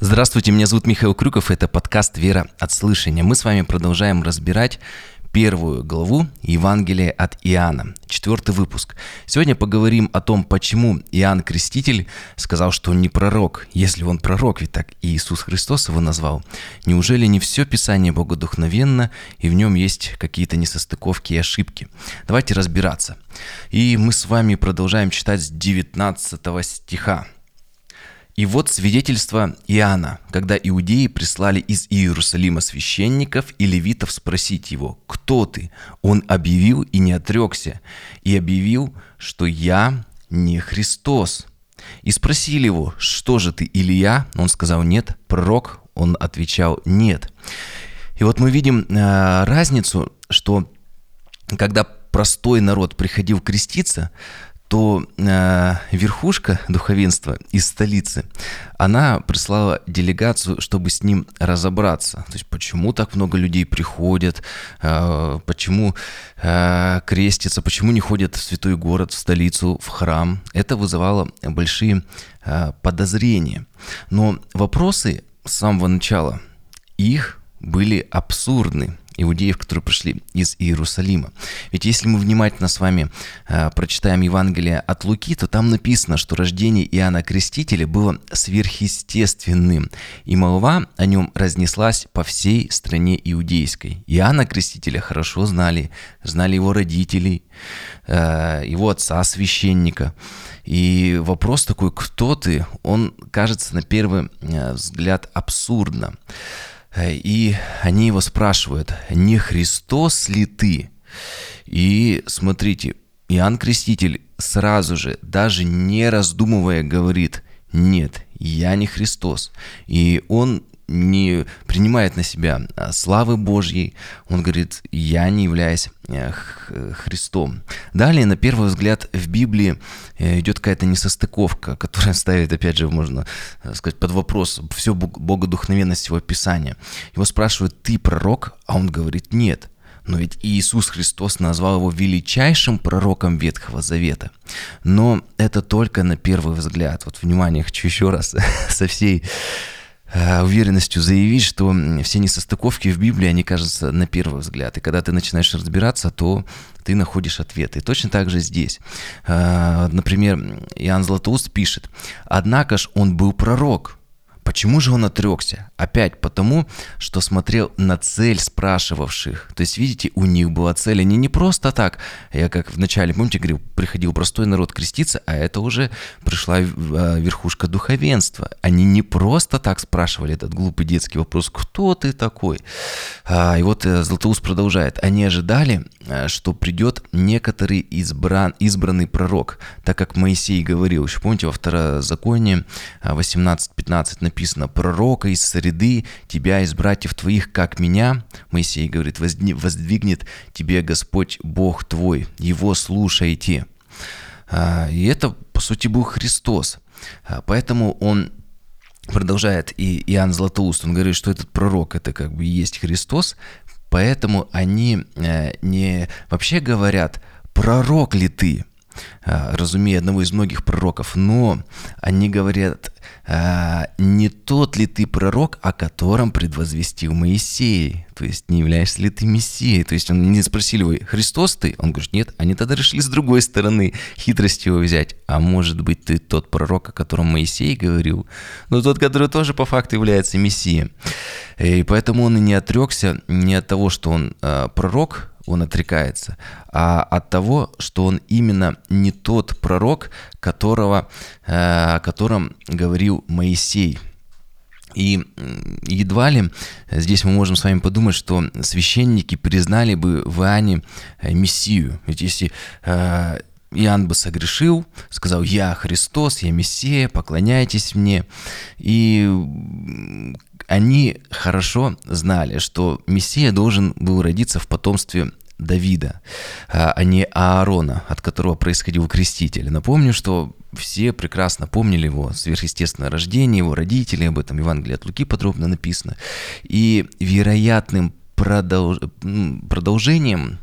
Здравствуйте, меня зовут Михаил Крюков, это подкаст «Вера от слышания». Мы с вами продолжаем разбирать первую главу Евангелия от Иоанна, четвертый выпуск. Сегодня поговорим о том, почему Иоанн Креститель сказал, что он не пророк, если он пророк, ведь так и Иисус Христос его назвал. Неужели не все Писание богодухновенно, и в нем есть какие-то несостыковки и ошибки? Давайте разбираться. И мы с вами продолжаем читать с 19 стиха. И вот свидетельство Иоанна, когда иудеи прислали из Иерусалима священников и левитов спросить его, «Кто ты?» Он объявил и не отрекся, и объявил, что «Я не Христос». И спросили его, «Что же ты, Илья?» Он сказал, «Нет». Пророк? Он отвечал, «Нет». И вот мы видим э, разницу, что когда простой народ приходил креститься, то э, верхушка духовенства из столицы, она прислала делегацию, чтобы с ним разобраться. То есть почему так много людей приходят, э, почему э, крестятся, почему не ходят в святой город, в столицу, в храм. Это вызывало большие э, подозрения. Но вопросы с самого начала, их были абсурдны иудеев, которые пришли из Иерусалима. Ведь если мы внимательно с вами э, прочитаем Евангелие от Луки, то там написано, что рождение Иоанна Крестителя было сверхъестественным, и молва о нем разнеслась по всей стране иудейской. Иоанна Крестителя хорошо знали, знали его родителей, э, его отца священника. И вопрос такой, кто ты, он кажется на первый э, взгляд абсурдно. Э, и они его спрашивают, не Христос ли ты? И смотрите, Иоанн Креститель сразу же, даже не раздумывая, говорит, нет, я не Христос. И он не принимает на себя а, славы Божьей, он говорит, я не являюсь э, Христом. Далее, на первый взгляд, в Библии э, идет какая-то несостыковка, которая ставит, опять же, можно э, сказать, под вопрос всю богодухновенность его Писания. Его спрашивают, ты пророк? А он говорит, нет. Но ведь Иисус Христос назвал его величайшим пророком Ветхого Завета. Но это только на первый взгляд. Вот, внимание, хочу еще раз со всей уверенностью заявить, что все несостыковки в Библии, они кажутся на первый взгляд. И когда ты начинаешь разбираться, то ты находишь ответы. И точно так же здесь. Э, например, Иоанн Златоуст пишет, «Однако ж он был пророк, Почему же он отрекся? Опять потому, что смотрел на цель спрашивавших. То есть, видите, у них была цель. Они не просто так, я как вначале, помните, говорил, приходил простой народ креститься, а это уже пришла а, верхушка духовенства. Они не просто так спрашивали этот глупый детский вопрос, кто ты такой? А, и вот э, Златоуст продолжает. Они ожидали, э, что придет некоторый избран, избранный пророк, так как Моисей говорил, еще помните, во второзаконии 18-15 написано, написано, пророка из среды, тебя из братьев твоих, как меня, Моисей говорит, воздвигнет тебе Господь Бог твой, его слушайте. А, и это, по сути, был Христос. Поэтому он продолжает, и Иоанн Златоуст, он говорит, что этот пророк, это как бы и есть Христос, поэтому они э, не вообще говорят, пророк ли ты, разумея одного из многих пророков, но они говорят, а, не тот ли ты пророк, о котором предвозвестил Моисей, то есть не являешься ли ты Мессией, то есть он не спросили вы, Христос ты? Он говорит, нет, они тогда решили с другой стороны хитрость его взять, а может быть ты тот пророк, о котором Моисей говорил, но тот, который тоже по факту является Мессией. И поэтому он и не отрекся не от того, что он э, пророк, он отрекается, а от того, что он именно не тот пророк, которого, э, о котором говорил Моисей. И едва ли здесь мы можем с вами подумать, что священники признали бы в Иоанне э, Мессию. Ведь если э, Иоанн бы согрешил, сказал, я Христос, я Мессия, поклоняйтесь мне. И они хорошо знали, что Мессия должен был родиться в потомстве Давида, а, а не Аарона, от которого происходил креститель. Напомню, что все прекрасно помнили его сверхъестественное рождение, его родители, об этом Евангелие от Луки подробно написано. И вероятным продолж... продолжением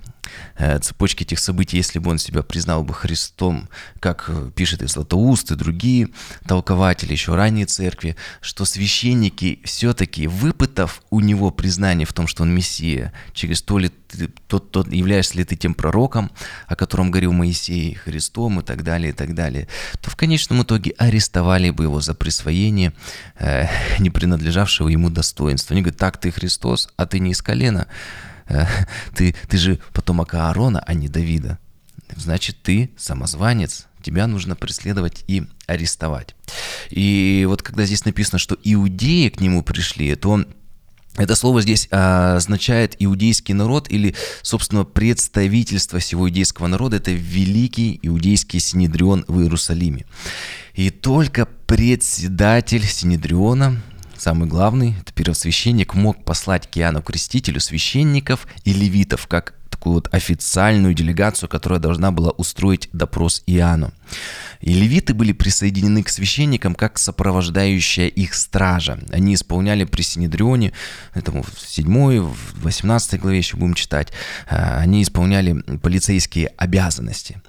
цепочки этих событий, если бы он себя признал бы Христом, как э, пишет и Златоуст, и другие толкователи еще ранней церкви, что священники все-таки, выпытав у него признание в том, что он Мессия, через то ли ты, тот, тот, являешься ли ты тем пророком, о котором говорил Моисей, Христом и так далее, и так далее, то в конечном итоге арестовали бы его за присвоение э, не принадлежавшего ему достоинства. Они говорят, так ты Христос, а ты не из колена, э, ты, ты же потомок Аарона, а не Давида. Значит, ты самозванец, тебя нужно преследовать и арестовать. И вот когда здесь написано, что иудеи к нему пришли, то он это слово здесь а, означает иудейский народ или, собственно, представительство всего иудейского народа. Это великий иудейский Синедрион в Иерусалиме. И только председатель Синедриона, самый главный, это первосвященник, мог послать к Иоанну Крестителю священников и левитов, как такую вот официальную делегацию, которая должна была устроить допрос Иоанну. И левиты были присоединены к священникам как сопровождающая их стража. Они исполняли при Синедрионе, этому в 7 в 18 главе еще будем читать, а, они исполняли полицейские обязанности.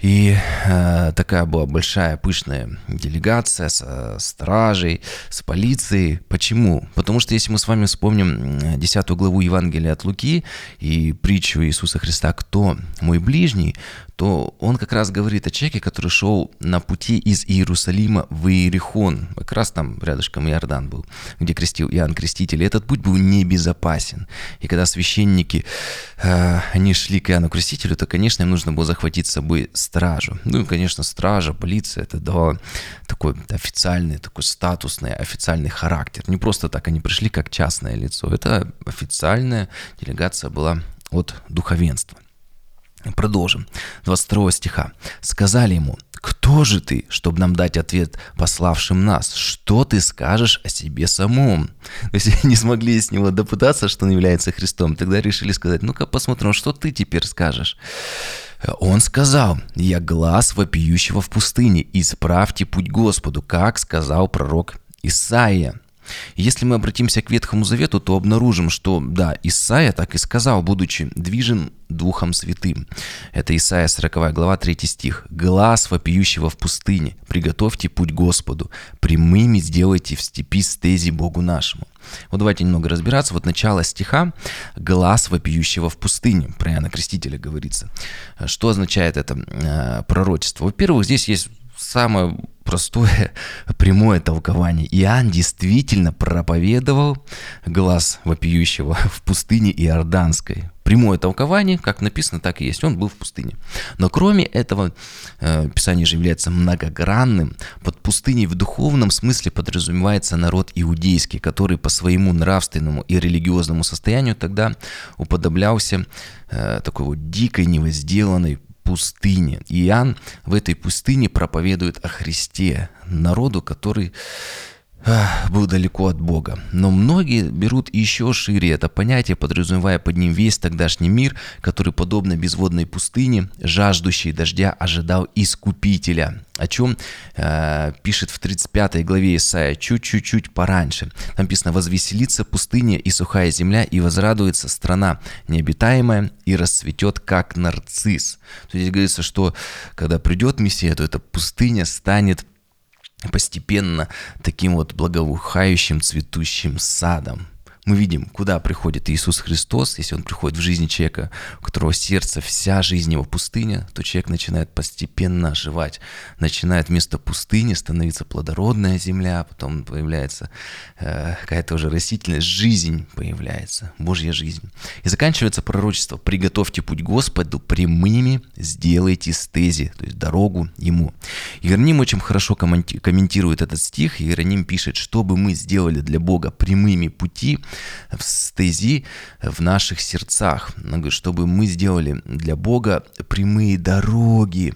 И э, такая была большая, пышная делегация с стражей, с полицией. Почему? Потому что если мы с вами вспомним 10 главу Евангелия от Луки и притчу Иисуса Христа «Кто мой ближний?», то он как раз говорит о человеке, который шел на пути из Иерусалима в Иерихон. Как раз там рядышком Иордан был, где крестил Иоанн Креститель. И этот путь был небезопасен. И когда священники, э, они шли к Иоанну Крестителю, то, конечно, им нужно было захватить с собой стражу. Ну и, конечно, стража, полиция, это давало такой официальный, такой статусный, официальный характер. Не просто так они пришли как частное лицо. Это официальная делегация была от духовенства. Продолжим. 22 стиха. «Сказали ему, кто же ты, чтобы нам дать ответ пославшим нас? Что ты скажешь о себе самом? То есть не смогли с него допытаться, что он является Христом. Тогда решили сказать, ну-ка посмотрим, что ты теперь скажешь. Он сказал, я глаз вопиющего в пустыне, исправьте путь Господу, как сказал пророк Исаия. Если мы обратимся к Ветхому Завету, то обнаружим, что, да, Исаия так и сказал, будучи движен Духом Святым. Это Исаия 40 глава 3 стих. «Глаз вопиющего в пустыне, приготовьте путь Господу, прямыми сделайте в степи стези Богу нашему». Вот давайте немного разбираться. Вот начало стиха «глаз вопиющего в пустыне», про Иоанна Крестителя говорится. Что означает это э, пророчество? Во-первых, здесь есть самое простое прямое толкование. Иоанн действительно проповедовал глаз вопиющего в пустыне Иорданской. Прямое толкование, как написано, так и есть. Он был в пустыне. Но кроме этого, э, Писание же является многогранным. Под пустыней в духовном смысле подразумевается народ иудейский, который по своему нравственному и религиозному состоянию тогда уподоблялся э, такой вот дикой, невозделанной пустыне. Иоанн в этой пустыне проповедует о Христе, народу, который был далеко от Бога. Но многие берут еще шире это понятие, подразумевая под ним весь тогдашний мир, который, подобно безводной пустыне, жаждущей дождя, ожидал Искупителя, о чем э, пишет в 35 главе Исаия чуть-чуть пораньше. Там написано «Возвеселится пустыня и сухая земля, и возрадуется страна необитаемая, и расцветет, как нарцисс». То есть говорится, что когда придет Мессия, то эта пустыня станет постепенно таким вот благоухающим цветущим садом мы видим, куда приходит Иисус Христос, если Он приходит в жизни человека, у которого сердце, вся жизнь его пустыня, то человек начинает постепенно оживать, начинает вместо пустыни становиться плодородная земля, потом появляется э, какая-то уже растительность, жизнь появляется, Божья жизнь. И заканчивается пророчество «Приготовьте путь Господу прямыми, сделайте стези», то есть дорогу Ему. Иероним очень хорошо комментирует этот стих, Иероним пишет, чтобы мы сделали для Бога прямыми пути, в стези в наших сердцах, чтобы мы сделали для Бога прямые дороги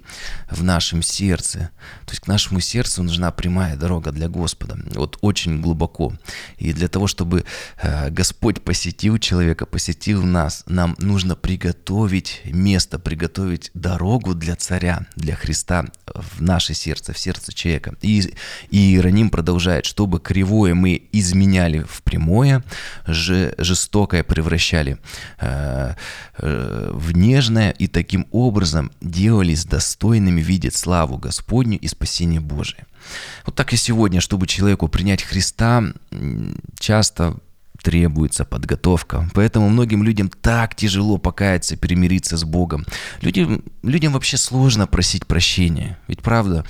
в нашем сердце. То есть к нашему сердцу нужна прямая дорога для Господа. Вот очень глубоко. И для того, чтобы э, Господь посетил человека, посетил нас, нам нужно приготовить место, приготовить дорогу для царя, для Христа в наше сердце, в сердце человека. И, и Иероним продолжает, чтобы кривое мы изменяли в прямое, жестокое превращали э, э, в нежное и таким образом делались достойными видеть славу Господню и спасение Божие. Вот так и сегодня, чтобы человеку принять Христа, часто требуется подготовка. Поэтому многим людям так тяжело покаяться, перемириться с Богом. Людям, людям вообще сложно просить прощения. Ведь правда,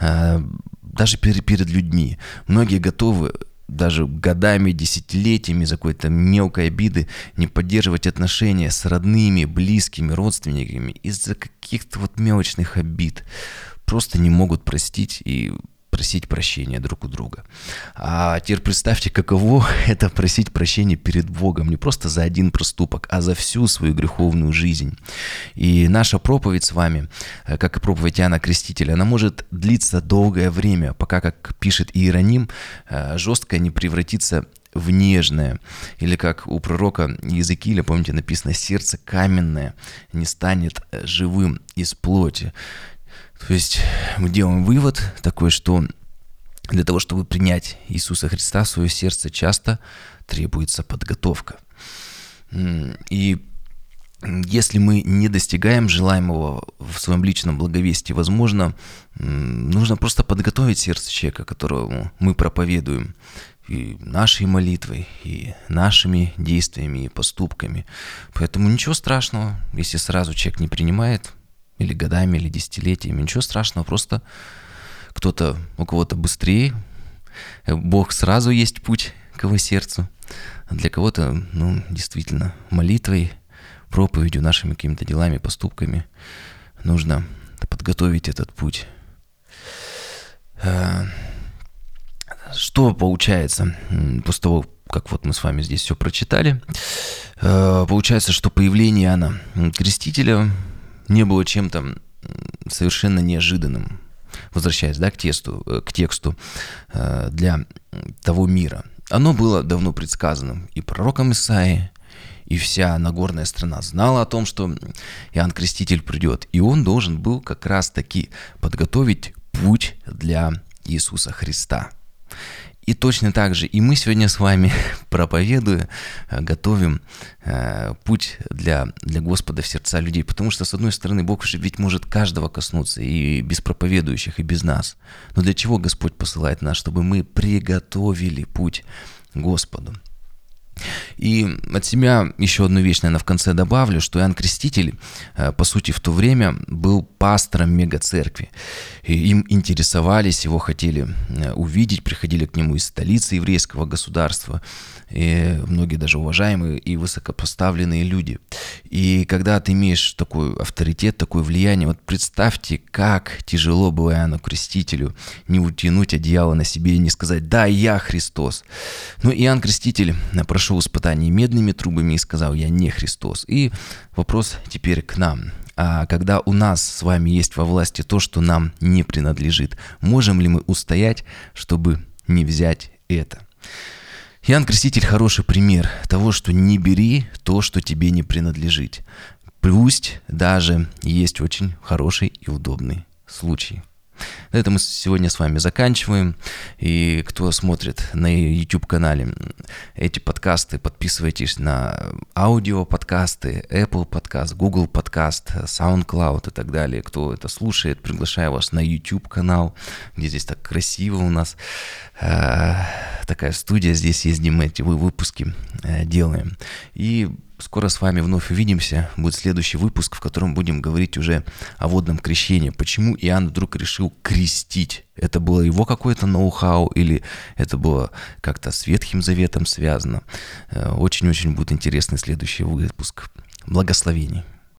э, даже перед, перед людьми многие готовы даже годами, десятилетиями за какой-то мелкой обиды не поддерживать отношения с родными, близкими, родственниками из-за каких-то вот мелочных обид. Просто не могут простить и просить прощения друг у друга. А теперь представьте, каково это просить прощения перед Богом не просто за один проступок, а за всю свою греховную жизнь. И наша проповедь с вами, э, как и проповедь Иоанна Крестителя, она может длиться долгое время, пока, как пишет Иероним, э, жестко не превратится в нежное. Или как у пророка Языкиля, помните, написано, сердце каменное не станет э, живым из плоти. То есть мы делаем вывод такой, что для того, чтобы принять Иисуса Христа в свое сердце, часто требуется подготовка. И если мы не достигаем желаемого в своем личном благовестии, возможно, нужно просто подготовить сердце человека, которому мы проповедуем, и нашей молитвой, и нашими действиями и поступками. Поэтому ничего страшного, если сразу человек не принимает или годами, или десятилетиями. Ничего страшного, просто кто-то, у кого-то быстрее, Бог сразу есть путь к его сердцу, а для кого-то, ну, действительно, молитвой, проповедью, нашими какими-то делами, поступками нужно подготовить этот путь. А, что получается после того, как вот мы с вами здесь все прочитали? А, получается, что появление Иоанна Крестителя не было чем-то совершенно неожиданным, возвращаясь да, к, тесту, э, к тексту э, для того мира. Оно было давно предсказанным и пророком Исаии, и вся Нагорная страна знала о том, что Иоанн Креститель придет, и он должен был как раз-таки подготовить путь для Иисуса Христа. И точно так же и мы сегодня с вами, проповедуя, э, готовим э, путь для, для Господа в сердца людей. Потому что, с одной стороны, Бог же ведь может каждого коснуться, и без проповедующих, и без нас. Но для чего Господь посылает нас? Чтобы мы приготовили путь Господу. И от себя еще одну вещь, наверное, в конце добавлю, что Иоанн Креститель, э, по сути, в то время был пастором мегацеркви. И им интересовались, его хотели э, увидеть, приходили к нему из столицы еврейского государства и многие даже уважаемые и высокопоставленные люди. И когда ты имеешь такой авторитет, такое влияние, вот представьте, как тяжело было Иоанну Крестителю не утянуть одеяло на себе и не сказать «Да, я Христос». Но Иоанн Креститель прошел испытание медными трубами и сказал «Я не Христос». И вопрос теперь к нам. А когда у нас с вами есть во власти то, что нам не принадлежит, можем ли мы устоять, чтобы не взять это? Иоанн Креститель хороший пример того, что не бери то, что тебе не принадлежит. Пусть даже есть очень хороший и удобный случай. На этом мы сегодня с вами заканчиваем. И кто смотрит на YouTube-канале эти подкасты, подписывайтесь на аудио-подкасты, Apple подкаст, Google подкаст, SoundCloud и так далее. Кто это слушает, приглашаю вас на YouTube-канал, где здесь так красиво у нас. Такая студия, здесь ездим эти выпуски э, делаем. И Скоро с вами вновь увидимся. Будет следующий выпуск, в котором будем говорить уже о водном крещении. Почему Иоанн вдруг решил крестить? Это было его какое-то ноу-хау или это было как-то с Ветхим Заветом связано? Э, очень-очень будет интересный следующий выпуск. Благословений.